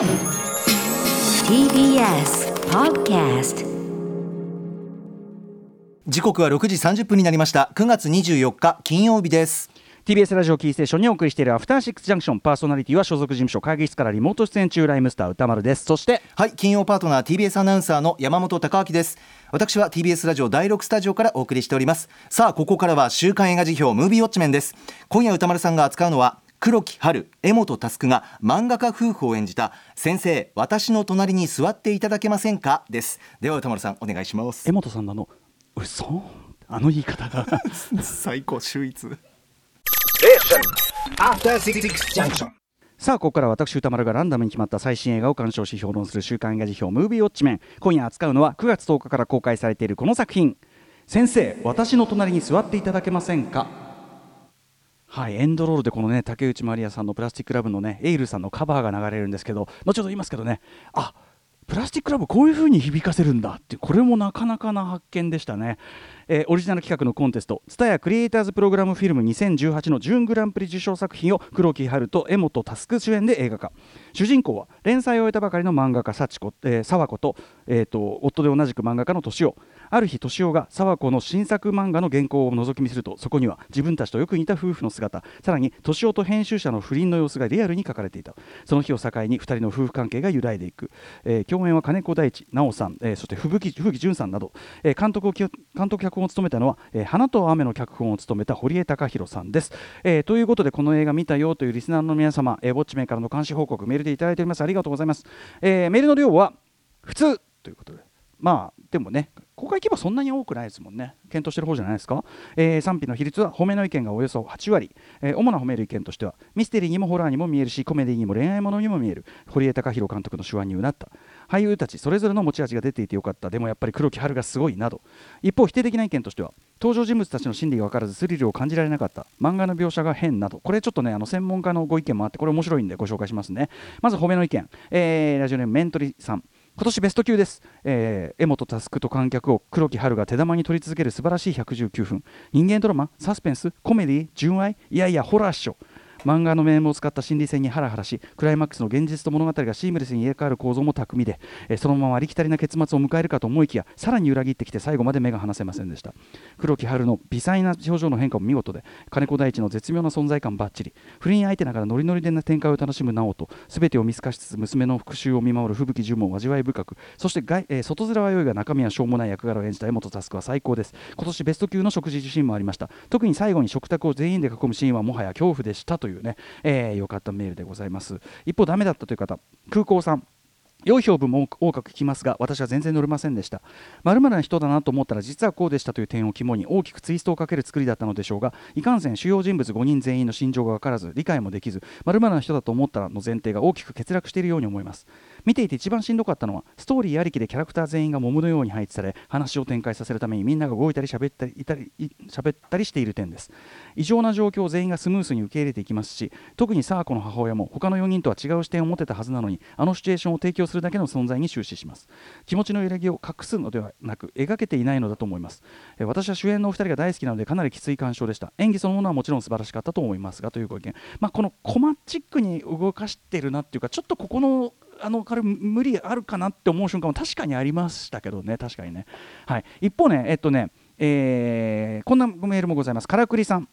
TBS Podcast 時刻は6時30分になりました。9月24日金曜日です。TBS ラジオキーステーションにお送りしているアフターシックスジャンクションパーソナリティは所属事務所会議室からリモート出演中ライムスター歌丸です。そしてはい金曜パートナー TBS アナウンサーの山本貴明です。私は TBS ラジオ第6スタジオからお送りしております。さあここからは週刊映画辞表ムービーウォッチメンです。今夜歌丸さんが扱うのは黒木春江本佑が漫画家夫婦を演じた先生私の隣に座っていただけませんか？です。では歌丸さんお願いします。江本さんのあの嘘あの言い方が。最高秀逸。After Six Junction. さあここから私歌丸がランダムに決まった最新映画を鑑賞し評論する週刊映画辞表ムービーウォッチメン。今夜扱うのは9月10日から公開されているこの作品。先生私の隣に座っていただけませんか？はい、エンドロールでこのね竹内まりやさんのプラスティックラブのねエイルさんのカバーが流れるんですけど後ほど言いますけどねあプラスティックラブこういう風に響かせるんだってこれもなかなかな発見でしたね、えーオリジナル企画のコンテスト TSUTAYA クリエイターズプログラムフィルム2018の準グランプリ受賞作品を黒木春と江本佑主演で映画化。主人公は連載を終えたばかりの漫画家幸子、えー、沢子と,、えー、と夫で同じく漫画家の敏夫。ある日敏夫が沢子の新作漫画の原稿を覗き見するとそこには自分たちとよく似た夫婦の姿さらに敏夫と編集者の不倫の様子がリアルに書かれていた。その日を境に2人の夫婦関係が揺らいでいく、えー共演は金子大地奈緒さん、えーそして吹雪吹雪純さんなど、えー監督を監督脚本を務めたのは、えー花と雨の脚本を務めた堀江貴弘さんです、えーということでこの映画見たよというリスナーの皆様、えー、ウォッチメンからの監視報告メールでいただいております。ありがとうございます、えーメールの量は普通ということで。まあでもね公開規模そんなに多くないですもんね。検討してる方じゃないですか、えー賛否の比率は褒めの意見がおよそ8割、えー主な褒める意見としてはミステリーにもホラーにも見えるしコメディーにも恋愛ものにも見える。堀江貴弘監督の手腕にうなった。俳優たちそれぞれの持ち味が出ていてよかった。でもやっぱり黒木春がすごいなど。一方否定的な意見としては登場人物たちの心理が分からずスリルを感じられなかった。漫画の描写が変など。これちょっとねあの専門家のご意見もあってこれ面白いんでご紹介しますね。まず褒めの意見、えーラジオネームメントリさん。今年ベスト級です、えー江本佑と観客を黒木春が手玉に取り続ける素晴らしい119分。人間ドラマサスペンスコメディ純愛いやいやホラーっしょ。漫画のメームを使った心理戦にハラハラしクライマックスの現実と物語がシームレスに入れ替わる構造も巧みで、えーそのままありきたりな結末を迎えるかと思いきやさらに裏切ってきて最後まで目が離せませんでした。黒木春の微細な表情の変化も見事で金子大地の絶妙な存在感ばっちり不倫相手ながらノリノリでな展開を楽しむ直人全てを見透かしつつ娘の復讐を見守る吹雪純も味わい深くそして外、えー外面は良いが中身はしょうもない役柄を演じた江本佑は最高です。今年ベスト級の食事自身もありました。特に最後に食卓を全員で囲むシーンはもはや恐怖でしたというね、えー、よかったメールでございます。一方ダメだったという方空港さん。良い評分も多く聞きますが私は全然乗れませんでした。まるな人だなと思ったら実はこうでしたという点を肝に大きくツイストをかける作りだったのでしょうがいかんせん主要人物5人全員の心情が分からず理解もできずまるな人だと思ったらの前提が大きく欠落しているように思います。見ていて一番しんどかったのはストーリーありきでキャラクター全員が桃のように配置され話を展開させるためにみんなが動いたり喋ったりいたり喋ったりしている点です。異常な状況を全員がスムースに受け入れていきますし特にサーコの母親も他の4人とは違う視点を持てたはずなのにあのシチュエーションを提供するだけの存在に終始します。気持ちの揺らぎを隠すのではなく描けていないのだと思います。え私は主演のお二人が大好きなのでかなりきつい鑑賞でした。演技そのものはもちろん素晴らしかったと思いますがというご意見、まあ、このコマチックに動かしてるなっていうかちょっとここのあの彼無理あるかなって思う瞬間も確かにありましたけどね。確かにね、はい、一方ねえっとね、えーこんなメールもございます。からくりさん。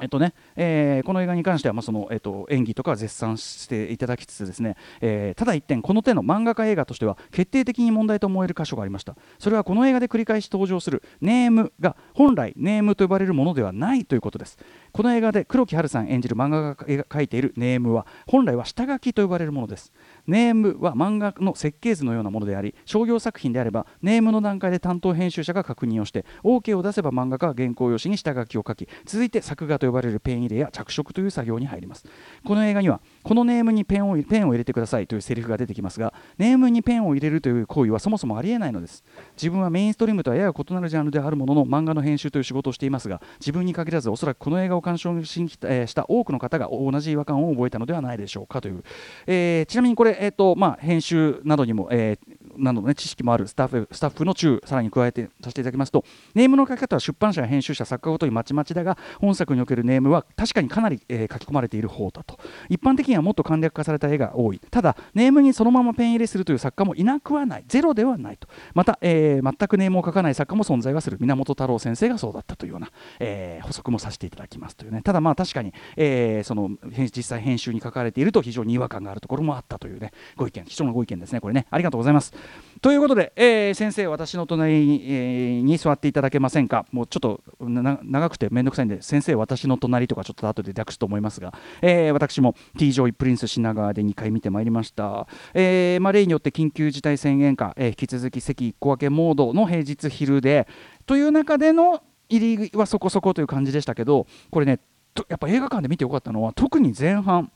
えっとねえーこの映画に関しては、まあそのえっと、演技とか絶賛していただきつつですね、えーただ一点この手の漫画家映画としては決定的に問題と思える箇所がありました。それはこの映画で繰り返し登場するネームが本来ネームと呼ばれるものではないということです。この映画で黒木華さん演じる漫画家が描いているネームは本来は下書きと呼ばれるものです。ネームは漫画の設計図のようなものであり商業作品であればネームの段階で担当編集者が確認をして OK を出せば漫画家は原稿用紙に下書きを書き続いて作画と呼ばれるペン入れや着色という作業に入ります。この映画にはこのネームにペンをペンを入れてくださいというセリフが出てきますがネームにペンを入れるという行為はそもそもありえないのです。自分はメインストリームとはやや異なるジャンルであるものの漫画の編集という仕事をしていますが自分に限らずおそらくこの映画を鑑賞し,、えした多くの方が同じ違和感を覚えたのではないでしょうかという、えーちなみにこれ、えーとまあ、編集などにも、えーなどの、ね、知識もあるスタッフスタッフの中さらに加えてさせていただきますとネームの書き方は出版社や編集者作家ごとにまちまちだが本作におけるネームは確かにかなり、えー書き込まれている方だと。一般的にはもっと簡略化された絵が多い。ただネームにそのままペン入れするという作家もいなくはない。ゼロではないと。また、えー全くネームを書かない作家も存在はする。源太郎先生がそうだったというような、えー補足もさせていただきますというね。ただまあ確かに、えーその実際編集に書かれていると非常に違和感があるところもあったというね。ご意見貴重なご意見ですねこれね。ありがとうございます。ということで、えー先生私の隣に,、えーに座っていただけませんか？もうちょっと長くて面倒くさいんで先生私の隣とかちょっと後で略すと思いますが、えー私も T ジョイプリンス品川で2回見てまいりました、えーまあ、例によって緊急事態宣言下、えー引き続き席1個分けモードの平日昼でという中での入りはそこそこという感じでしたけどこれねやっぱ映画館で見てよかったのは特に前半。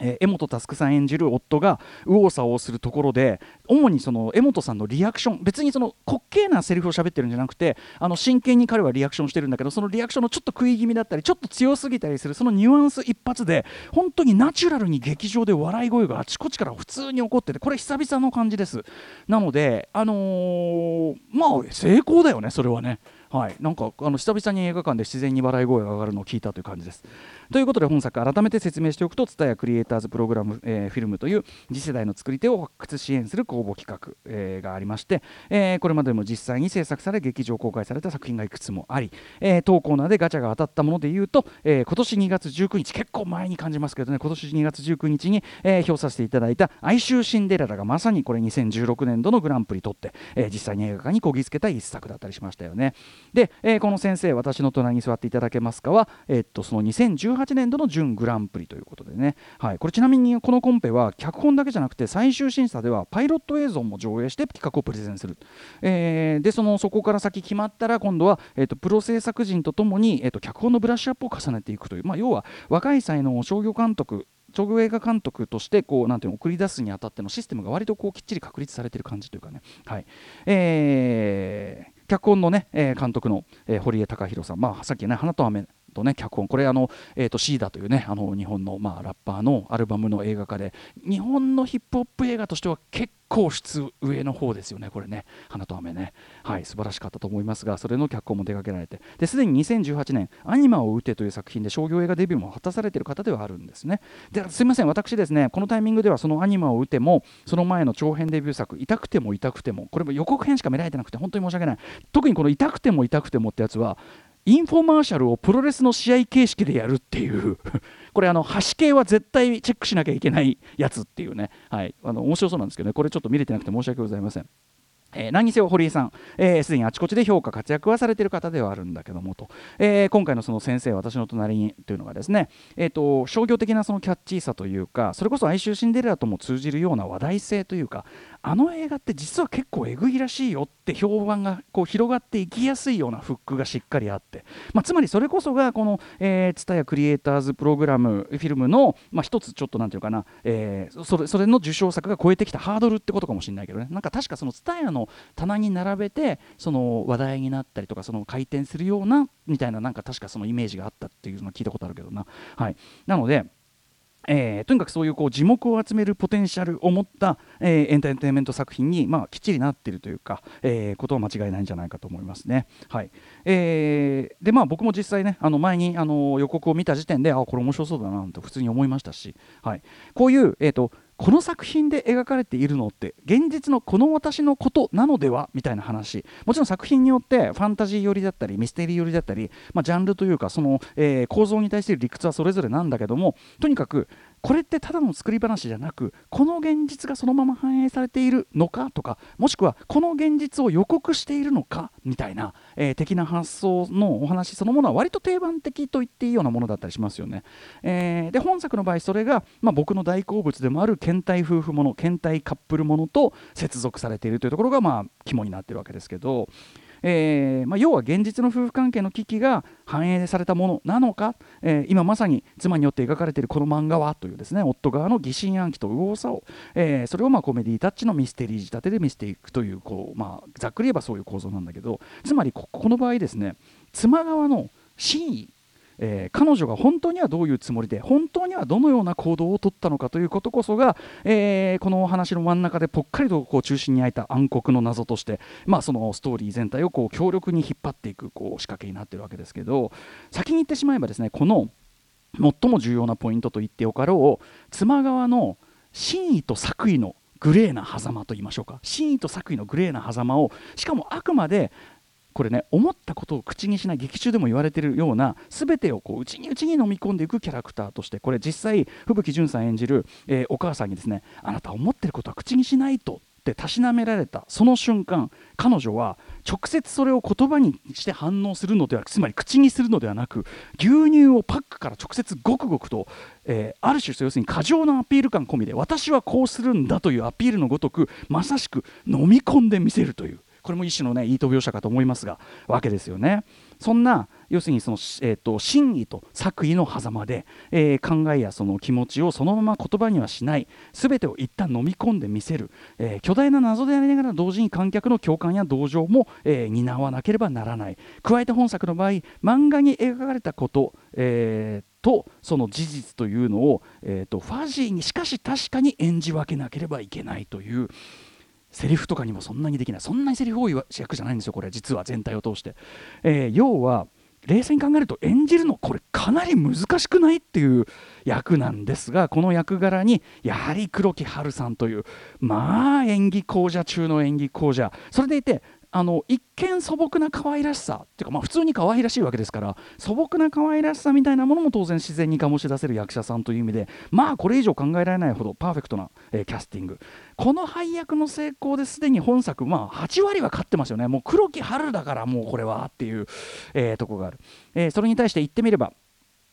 えー江本佑さん演じる夫が右往左往するところで主にその江本さんのリアクション別にその滑稽なセリフを喋ってるんじゃなくてあの真剣に彼はリアクションしてるんだけどそのリアクションのちょっと食い気味だったりちょっと強すぎたりするそのニュアンス一発で本当にナチュラルに劇場で笑い声があちこちから普通に起こっててこれ久々の感じです。なのであのーまあ成功だよねそれはね。はい、なんかあの久々に映画館で自然に笑い声が上がるのを聞いたという感じです。ということで本作改めて説明しておくと蔦屋クリエイターズプログラム、えーフィルムという次世代の作り手を発掘支援する公募企画、えーがありまして、えーこれまでも実際に制作され劇場公開された作品がいくつもあり、えー当コーナーでガチャが当たったものでいうと、えー今年2月19日結構前に感じますけどね今年2月19日に、えー表させていただいた「哀愁シンデレラ」がまさにこれ2016年度のグランプリ取って、え実際に映画館にこぎつけた一作だったりしましたよね。で、えーこの先生私の隣に座っていただけますかは、えーっとその2018年度の準グランプリということでね、はい、これちなみにこのコンペは脚本だけじゃなくて最終審査ではパイロット映像も上映して企画をプレゼンする、えーでそのそこから先決まったら今度は、えーっとプロ制作陣とともに、えーっと脚本のブラッシュアップを重ねていくという、まあ、要は若い才能を商業監督商業映画監督としてこうなんていうの送り出すにあたってのシステムが割とこうきっちり確立されている感じというかね、はい。えー脚本のね、えー監督の、えー堀江貴弘さん、まあ、さっきね「花と雨」とね脚本。これあの、えー、とシーダというねあの日本の、まあ、ラッパーのアルバムの映画化で日本のヒップホップ映画としては結構質上の方ですよねこれね「花と雨ね」はい素晴らしかったと思いますがそれの脚本も手掛けられて。ですでに2018年「アニマを撃て」という作品で商業映画デビューも果たされている方ではあるんですね。ですいません私ですねこのタイミングではその「アニマを撃て」もその前の長編デビュー作「痛くても痛くても」これも予告編しか見られてなくて本当に申し訳ない。特にこの「痛くても痛くても」ってやつはインフォマーシャルをプロレスの試合形式でやるっていう。これあの端系は絶対チェックしなきゃいけないやつっていうね、はい、あの面白そうなんですけどね。これちょっと見れてなくて申し訳ございません。えー何にせよ堀井さん、えーすでにあちこちで評価、活躍はされている方ではあるんだけどもと、えー今回のその先生、私の隣にというのがですね、えー、と商業的なそのキャッチーさというか、それこそ哀愁シンデレラとも通じるような話題性というか、あの映画って実は結構えぐいらしいよって評判がこう広がっていきやすいようなフックがしっかりあって、まあ、つまりそれこそがこの、えー、ツタヤクリエイターズプログラムフィルムの、まあ、つちょっとなんていうかな、えーそれそれの受賞作が超えてきたハードルってことかもしれないけどね。なんか確かそのツタヤの棚に並べてその話題になったりとかその回転するようなみたいななんか確かそのイメージがあったっていうのを聞いたことあるけどな。はい、なのでえーとにかくそういうこう地目を集めるポテンシャルを持った、えーエンターテインメント作品に、まあ、きっちりなっているというか、えーことは間違いないんじゃないかと思いますね。はい。えーでまあ、僕も実際ねあの前にあの予告を見た時点であこれ面白そうだなと普通に思いましたし、はい、こういう、えー、とこの作品で描かれているのって現実のこの私のことなのではみたいな話。もちろん作品によってファンタジー寄りだったりミステリー寄りだったり、まあ、ジャンルというかその、えー構造に対する理屈はそれぞれなんだけどもとにかくこれってただの作り話じゃなくこの現実がそのまま反映されているのかとかもしくはこの現実を予告しているのかみたいな、えー的な発想のお話そのものは割と定番的と言っていいようなものだったりしますよね。えーで本作の場合それが、まあ、僕の大好物でもある検体夫婦もの検体カップルものと接続されているというところがまあ肝になってるわけですけど。えーまあ、要は現実の夫婦関係の危機が反映されたものなのか、えー今まさに妻によって描かれているこの漫画はというですね夫側の疑心暗鬼と右往左往、えそれをまあコメディタッチのミステリー仕立てで見せていくというこう、まあ、ざっくり言えばそういう構造なんだけどつまりここの場合ですね妻側の真意えー彼女が本当にはどういうつもりで本当にはどのような行動を取ったのかということこそが、えーこのお話の真ん中でぽっかりとこう中心に開いた暗黒の謎として、まあ、そのストーリー全体をこう強力に引っ張っていくこう仕掛けになっているわけですけど先に言ってしまえばですねこの最も重要なポイントと言ってよかろう妻側の真意と作為のグレーな狭間と言いましょうか。真意と作為のグレーな狭間をしかもあくまでこれね思ったことを口にしない劇中でも言われているような全てをこう内に内に飲み込んでいくキャラクターとしてこれ実際吹雪純さん演じる、えーお母さんにですねあなた思っていることは口にしないとってたしなめられたその瞬間彼女は直接それを言葉にして反応するのではつまり口にするのではなく牛乳をパックから直接ごくごくと、えーある種要するに過剰なアピール感込みで私はこうするんだというアピールのごとくまさしく飲み込んでみせるという。これも一種のねいいと描写かと思いますがわけですよね。そんな要するにその、えー、と真意と作為の狭間で、えー考えやその気持ちをそのまま言葉にはしない全てを一旦飲み込んでみせる、えー巨大な謎でありながら同時に観客の共感や同情も、えー担わなければならない加えて本作の場合漫画に描かれたこと、えーとその事実というのを、えーとファジーにしかし確かに演じ分けなければいけないというセリフとかにもそんなにできない。そんなにセリフ多い主役じゃないんですよこれ。実は全体を通して、えー要は冷静に考えると演じるのこれかなり難しくないっていう役なんですがこの役柄にやはり黒木華さんというまあ演技講者中の演技講者。それでいてあの一見素朴な可愛らしさっていうかまあ普通に可愛らしいわけですから素朴な可愛らしさみたいなものも当然自然に醸し出せる役者さんという意味でまあこれ以上考えられないほどパーフェクトな、えーキャスティング。この配役の成功ですでに本作まあ8割は勝ってますよね。もう黒木華だからもうこれはっていう、えーとこがある、えーそれに対して言ってみれば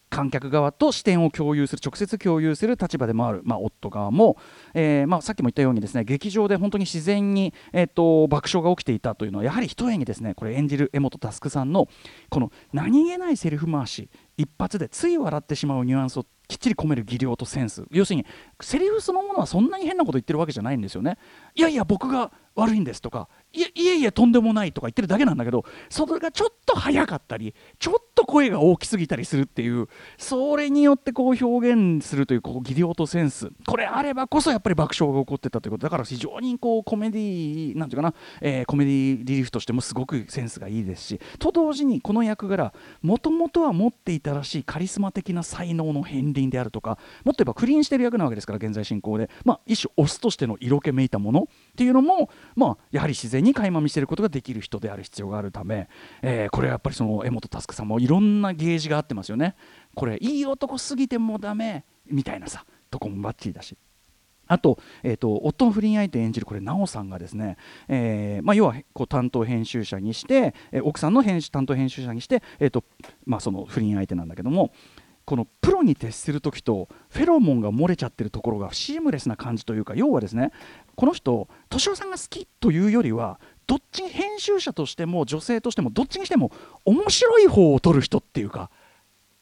観客側と視点を共有する直接共有する立場でもある、まあ、夫側も、えーまあ、さっきも言ったようにですね劇場で本当に自然に、えー、と爆笑が起きていたというのはやはり一重にですねこれ演じる江本佑さんのこの何気ないセリフ回し一発でつい笑ってしまうニュアンスをきっちり込める技量とセンス。要するにセリフそのものはそんなに変なこと言ってるわけじゃないんですよね。いやいや僕が悪いんですとかいいえいえとんでもないとか言ってるだけなんだけどそれがちょっと早かったりちょっと声が大きすぎたりするっていうそれによってこう表現するというこう技量とセンスこれあればこそやっぱり爆笑が起こってたということ。だから非常にこうコメディなんていうかな、えーコメディリリーフとしてもすごくセンスがいいですしと同時にこの役柄もともとは持っていたらしいカリスマ的な才能の片鱗であるとかもっと言えば不倫してる役なわけですから現在進行で、まあ、一種オスとしての色気めいたものっていうのも、まあ、やはり自然に垣間見せることができる人である必要があるため、えーこれはやっぱりその江本佑さんもいろんなゲージがあってますよね。これいい男すぎてもダメみたいなさとこもバッチリだし。あと,、えー、と夫の不倫相手演じるこれ奈緒さんがですね、えーまあ、要はこう担当編集者にして、えー奥さんの編集担当編集者にして、えーとまあ、その不倫相手なんだけどもこのプロに徹する時とフェロモンが漏れちゃってるところがシームレスな感じというか要はですねこの人敏夫さんが好きというよりはどっちに編集者としても女性としてもどっちにしても面白い方を撮る人っていうか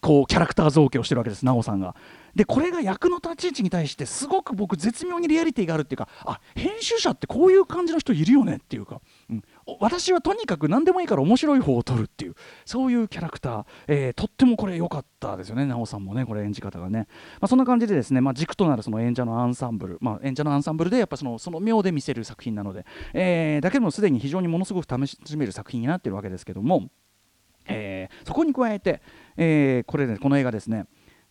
こうキャラクター造形をしてるわけです奈緒さんが。でこれが役の立ち位置に対してすごく僕絶妙にリアリティがあるっていうかあ編集者ってこういう感じの人いるよねっていうか、うん、私はとにかく何でもいいから面白い方を取るっていうそういうキャラクター、えーとってもこれ良かったですよね。奈緒さんもねこれ演じ方がね、まあ、そんな感じでですね、まあ、軸となるその演者のアンサンブル、まあ、演者のアンサンブルでやっぱそのその妙で見せる作品なので、えーだけでもすでに非常にものすごく楽しめる作品になってるわけですけども。えーそこに加えて、えーこれねこの映画ですね。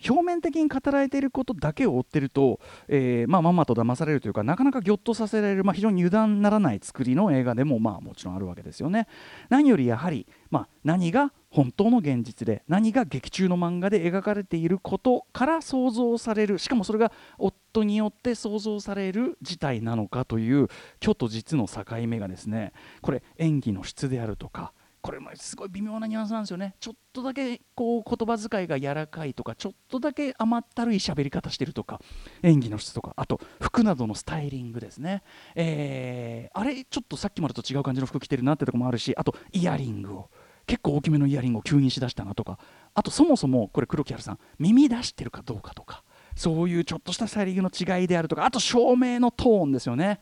表面的に語られていることだけを追ってると、えーまあ、まんまと騙されるというかなかなかぎょっとさせられる、まあ、非常に油断ならない作りの映画でも、まあ、もちろんあるわけですよね。何よりやはり、まあ、何が本当の現実で何が劇中の漫画で描かれていることから想像されるしかもそれが夫によって想像される事態なのかという虚と実の境目がですねこれ演技の質であるとかこれもすごい微妙なニュアンスなんですよね。ちょっとだけこう言葉遣いが柔らかいとかちょっとだけ甘ったるい喋り方してるとか演技の質とかあと服などのスタイリングですね、えーあれちょっとさっきまでと違う感じの服着てるなってとこもあるしあとイヤリングを結構大きめのイヤリングを急にしだしたなとかあとそもそもこれ黒木華さん耳出してるかどうかとかそういうちょっとしたスタイリングの違いであるとかあと照明のトーンですよね。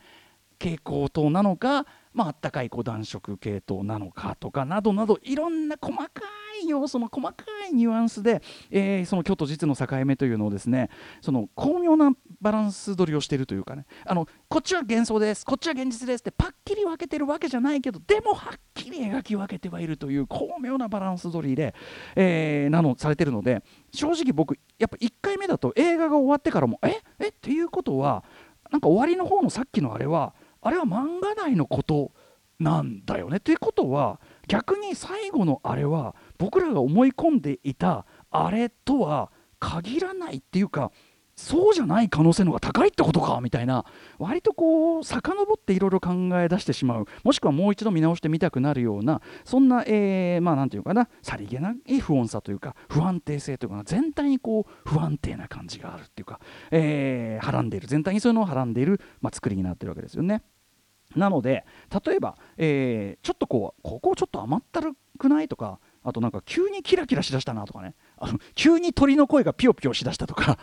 蛍光灯なのか、まあったかいこう暖色系統なのかとかなどなどいろんな細かい要素の細かいニュアンスで、えーその虚と実の境目というのをですねその巧妙なバランス取りをしているというかねあのこっちは幻想です。こっちは現実ですってパッキリ分けてるわけじゃないけどでもはっきり描き分けてはいるという巧妙なバランス取りで、えーなのされてるので正直僕やっぱ1回目だと映画が終わってからもえ？え？っていうことはなんか終わりの方のさっきのあれはあれは漫画内のことなんだよね。ということは逆に最後のあれは僕らが思い込んでいたあれとは限らないっていうかそうじゃない可能性の方が高いってことかみたいな割とこう遡っていろいろ考え出してしまうもしくはもう一度見直してみたくなるようなそんな、えーまあなんていうかなさりげない不穏さというか不安定性というかな全体にこう不安定な感じがあるっていうか、えーはらんでいる全体にそういうのをはらんでいる、まあ、作りになってるわけですよね。なので例えば、えーちょっとこうここちょっと甘ったるくないとかあとなんか急にキラキラしだしたなとかねあの急に鳥の声がピヨピヨしだしたとか、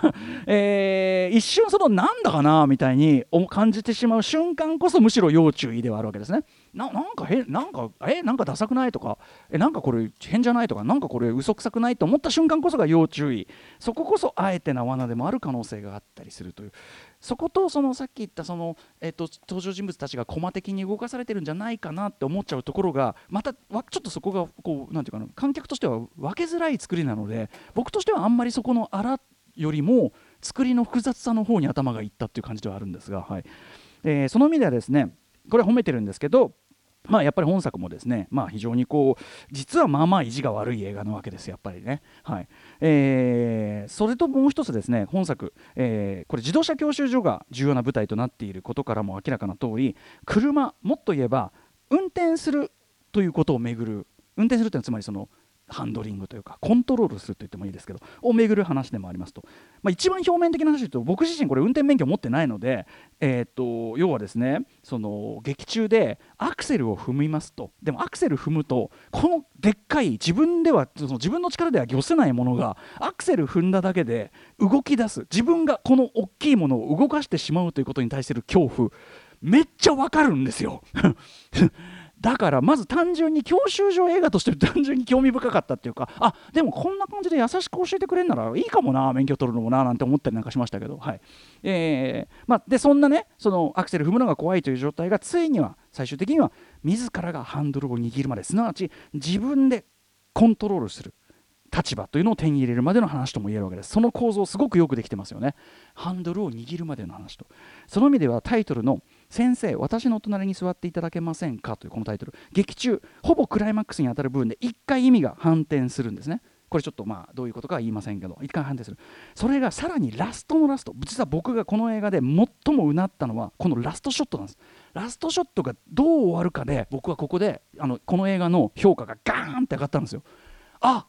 えー一瞬そのなんだかなみたいに感じてしまう瞬間こそむしろ要注意ではあるわけですね。ななんか変なんかえなんかダサくないとかえなんかこれ変じゃないとかなんかこれ嘘くさくないと思った瞬間こそが要注意。そここそあえてな罠でもある可能性があったりするという。そことそのさっき言ったその、えっと登場人物たちが駒的に動かされてるんじゃないかなって思っちゃうところがまたちょっとそこがこうなんていうかな観客としては分けづらい作りなので僕としてはあんまりそこのあらよりも作りの複雑さの方に頭がいったっていう感じではあるんですが、はい。えーその意味ではですねこれは褒めてるんですけどまあやっぱり本作もですね、まあ、非常にこう実はまあまあ意地が悪い映画なわけですやっぱりね。はいえーそれともう一つですね本作、えーこれ自動車教習所が重要な舞台となっていることからも明らかな通り車もっと言えば運転するということをめぐる運転するというのはつまりそのハンドリングというかコントロールすると言ってもいいですけどをめぐる話でもありますと、まあ、一番表面的な話で言うと僕自身これ運転免許持ってないので、えー、と要はですねその劇中でアクセルを踏みますと。でもアクセル踏むとこのでっかい自分ではその自分の力では御せないものがアクセル踏んだだけで動き出す。自分がこの大きいものを動かしてしまうということに対する恐怖。めっちゃわかるんですよ。だからまず単純に教習所映画として単純に興味深かったっていうかあでもこんな感じで優しく教えてくれるならいいかもな免許取るのもななんて思ったりなんかしましたけどはい。えーまあ、でそんなねそのアクセル踏むのが怖いという状態がついには最終的には自らがハンドルを握るまですなわち自分でコントロールする立場というのを手に入れるまでの話とも言えるわけです。その構造すごくよくできてますよね。ハンドルを握るまでの話と。その意味ではタイトルの「先生私の隣に座っていただけませんか?」というこのタイトル劇中ほぼクライマックスに当たる部分で1回意味が反転するんですね。これちょっとまあどういうことかは言いませんけど1回反転する。それがさらにラストのラスト実は僕がこの映画で最もうなったのはこのラストショットなんです。ラストショットがどう終わるかで僕はここであのこの映画の評価がガーンって上がったんですよ。あ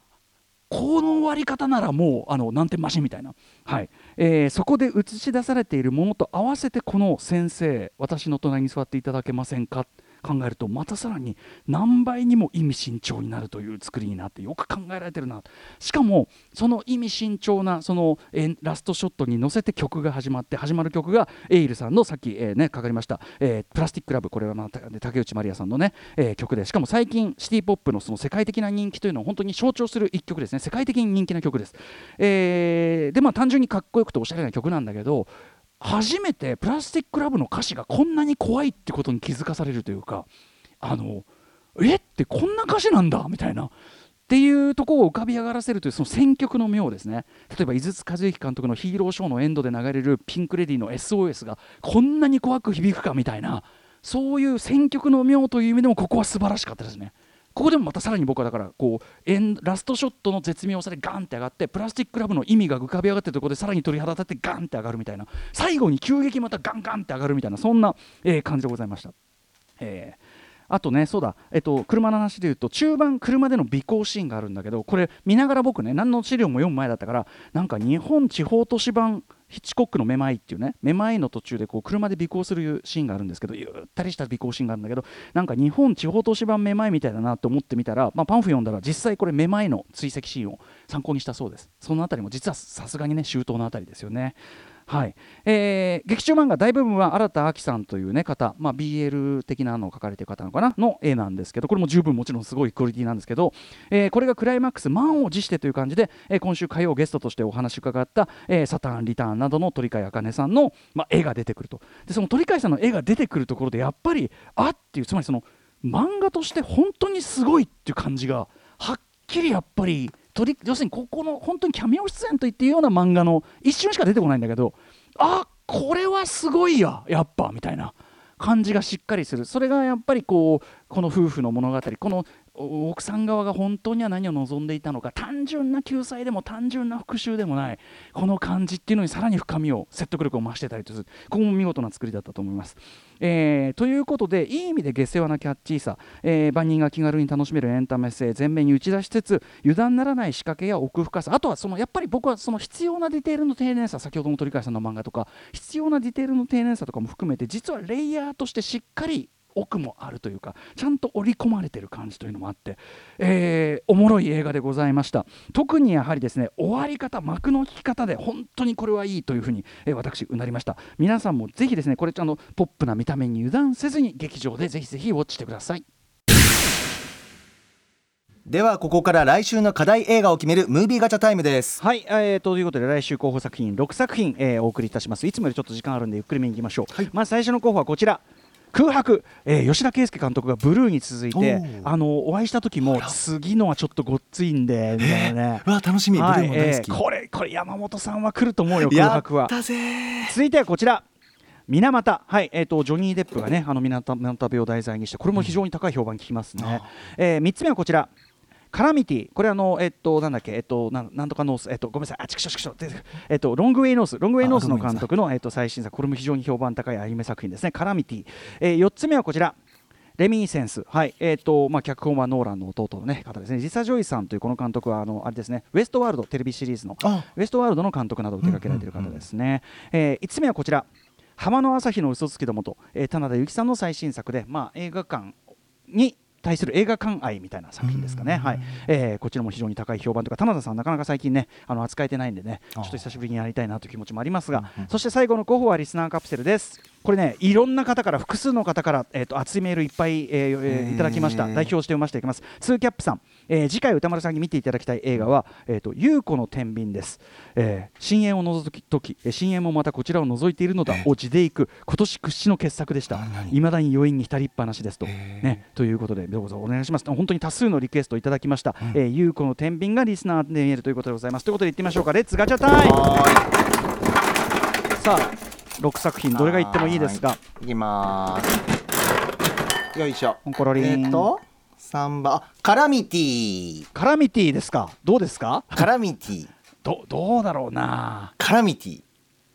この終わり方ならもうあの何点増しみたいな、はい。えーそこで映し出されているものと合わせてこの先生私の隣に座っていただけませんか？考えるとまたさらに何倍にも意味慎重になるという作りになってよく考えられてるなしかもその意味慎重なその、えラストショットに乗せて曲が始まって始まる曲がエイルさんのさっき、えーねかかりました、えープラスティックラブこれはまた竹内まりやさんのね、えー曲でしかも最近シティ・ポップのその世界的な人気というのを本当に象徴する一曲ですね。世界的に人気な曲です、えーでまあ単純にかっこよくておしゃれな曲なんだけど初めてプラスティックラブの歌詞がこんなに怖いってことに気づかされるというかあのえ？ってこんな歌詞なんだ？みたいなっていうところを浮かび上がらせるというその選曲の妙ですね。例えば井筒和之監督のヒーローショーのエンドで流れるピンク・レディーの SOS がこんなに怖く響くか？みたいなそういう選曲の妙という意味でもここは素晴らしかったですね。ここでもまたさらに僕はだからこうエンラストショットの絶妙さでガンって上がってプラスティックラブの意味が浮かび上がってるところでさらに鳥肌立ってガンって上がるみたいな最後に急激またガンガンって上がるみたいなそんな、えー感じでございました。えーあとね、そうだ、えっと、車の話でいうと、中盤、車での尾行シーンがあるんだけど、これ、見ながら僕ね、何の資料も読む前だったから、なんか日本地方都市版、ヒッチコックのめまいっていうね、めまいの途中でこう車で尾行するシーンがあるんですけど、ゆったりした尾行シーンがあるんだけど、なんか日本地方都市版めまいみたいだなと思ってみたら、まあ、パンフ読んだら、実際これ、めまいの追跡シーンを参考にしたそうです。そのあたりも実はさすがにね、周到のあたりですよね。はい。えー劇中漫画大部分は新田亜紀さんという、ね、方、まあ、BL 的なのを描かれてる方のかな？の絵なんですけどこれも十分もちろんすごいクオリティなんですけど、えーこれがクライマックス満を持してという感じで、えー今週火曜ゲストとしてお話伺った、えーサターンリターンなどの鳥飼茜さんの、まあ、絵が出てくると。でその鳥飼さんの絵が出てくるところでやっぱりあっていうつまりその漫画として本当にすごいっていう感じがはっきりやっぱり取り要するにここの本当にキャミオ出演といっていいような漫画の一瞬しか出てこないんだけどあこれはすごいややっぱみたいな感じがしっかりする。それがやっぱりこうこの夫婦の物語この奥さん側が本当には何を望んでいたのか単純な救済でも単純な復讐でもないこの感じっていうのにさらに深みを説得力を増してたりとするここも見事な作りだったと思います。えーということでいい意味で下世話なキャッチーさ、えー万人が気軽に楽しめるエンタメ性前面に打ち出しつつ油断ならない仕掛けや奥深さあとはそのやっぱり僕はその必要なディテールの丁寧さ先ほどの鳥飼さんの漫画とか必要なディテールの丁寧さとかも含めて実はレイヤーとしてしっかり奥もあるというかちゃんと織り込まれてる感じというのもあって、えーおもろい映画でございました。特にやはりですね終わり方幕の引き方で本当にこれはいいというふうに、えー私うなりました。皆さんもぜひですねこれあのポップな見た目に油断せずに劇場でぜひぜひウォッチしてください。ではここから来週の課題映画を決めるムービーガチャタイムです。はい、えー、ということで来週候補作品6作品、えーお送りいたします。いつもよりちょっと時間あるんでゆっくり見に行きましょう、まず最初の候補はこちら空白、えー吉田恵輔監督がブルーに続いてあのお会いした時も次のはちょっとごっついんでみたいなね、うわ楽しみ。ブルはいーも大好き、えーこれこれ山本さんは来ると思うよ空白は。続いてはこちら。水俣、はい。えー、とジョニー・デップがねあの水俣病を題材にしてこれも非常に高い評判聞きますね、え3つ目はこちらカラミティ。これあのえっとなんだっけ？えっとなんなんとかノース。えっとごめんなさい。あちくしょちくしょえっとロングウェイノース。ロングウェイノースの監督のえっと最新作。これも非常に評判高いアニメ作品ですね。カラミティ、え4つ目はこちら。レミニセンス、はい。えーとまあ、脚本はノーランの弟の、ね、方ですね、リサ・ジョイさんというこの監督はあのあれですね。ウエストワールドテレビシリーズのあ。ウエストワールドの監督などを手掛けられている方ですね。え5つ目はこちら。浜の朝日の嘘つきどもと、えータナダユキさんの最新作で、まあ、映画館に対する映画館愛みたいな作品ですかね、はい。えーこちらも非常に高い評判とか、タナダさん、なかなか最近ね、あの扱えてないんでね、ちょっと久しぶりにやりたいなという気持ちもありますが、そして最後の候補はリスナーカプセルです。これね、いろんな方から、複数の方から、えー、と熱いメールいっぱい、えーえーいただきました、代表して読ませていきます。ツーキャップさん、えー次回宇多丸さんに見ていただきたい映画は、えー、と由宇子の天秤です、えー深淵を覗く時えー深淵もまたこちらを覗いているのだを地でいく今年屈指の傑作でした。いまだに余韻に浸りっぱなしですと、ね、ということでどうぞお願いします。本当に多数のリクエストいただきました、えー優子の天秤がリスナーで見えるということでございます。ということでいってみましょうか。 Let's ガチャタイム。さあ6作品どれが行ってもいいですが。い。きまーす。よいしょ。コロリン。えーっと3番あカラミティ。カラミティですか？どうですか？カラミティ。どどうだろうな。カラミティ。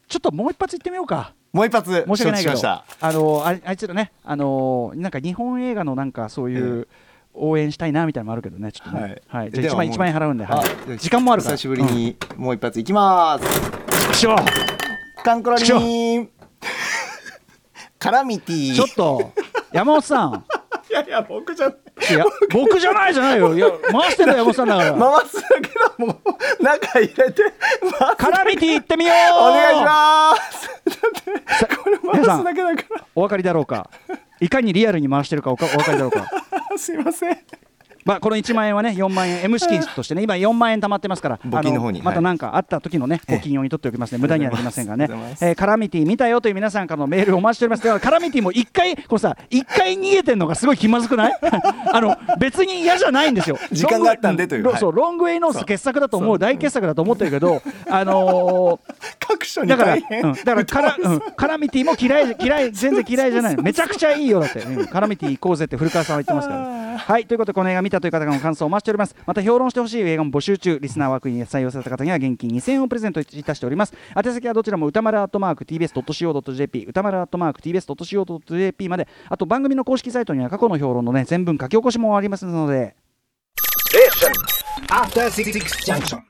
ちょっともう一発言ってみようか。もう一発。申し訳ないけど。あのああいつらねあのなんか日本映画のなんかそういう、応援したいなみたいなのもあるけどねちょっとね、はい。じゃあ1万ではもう1万円払うんで、はい。あ時間もあるから。久しぶりにもう一発いきます、うん。しょカンコロちょリンカラミティ。ちょっと山本さんいやいや僕じゃいや僕。じゃないじゃないよ。いや回してんだよ山本さんだから、回すだけだもん。中入れてカラミティ行ってみよう。お願いします。だってこれ回すだけだかお分かりだろうか。いかにリアルに回してるかおかお分かりだろうか。ら すいませんまあ、この1万円はね4万円 M 資金としてね今4万円貯まってますから募金の方にあまたはい。何かあった時のね募金用に取っておきますね。無駄にはなりませんがとうございます。えーカラミティ見たよという皆さんからのメールをお待ちしております。ではカラミティも1回このさ1回逃げてんのがすごい気まずくない？あの別に嫌じゃないんですよ。時間があったんでというはいロングそうロングウェイノース傑作だと思う大傑作だと思ってるけどあのー各所にだから、だからカラ、うん、カラミティも嫌い嫌い全然嫌いじゃない。めちゃくちゃいいよだって、うん、カラミティ行こうぜって古川さんは言ってますからはいということでこの映画見たという方の感想をお待ちしております。また評論してほしい映画も募集中。リスナー枠に採用された方には現金2000円をプレゼントいたしております。宛先はどちらも歌丸アットマーク TBS.CO.JP 歌丸アットマーク TBS.CO.JP まで。あと番組の公式サイトには過去の評論のね全文書き起こしもありますので。After Six Junction.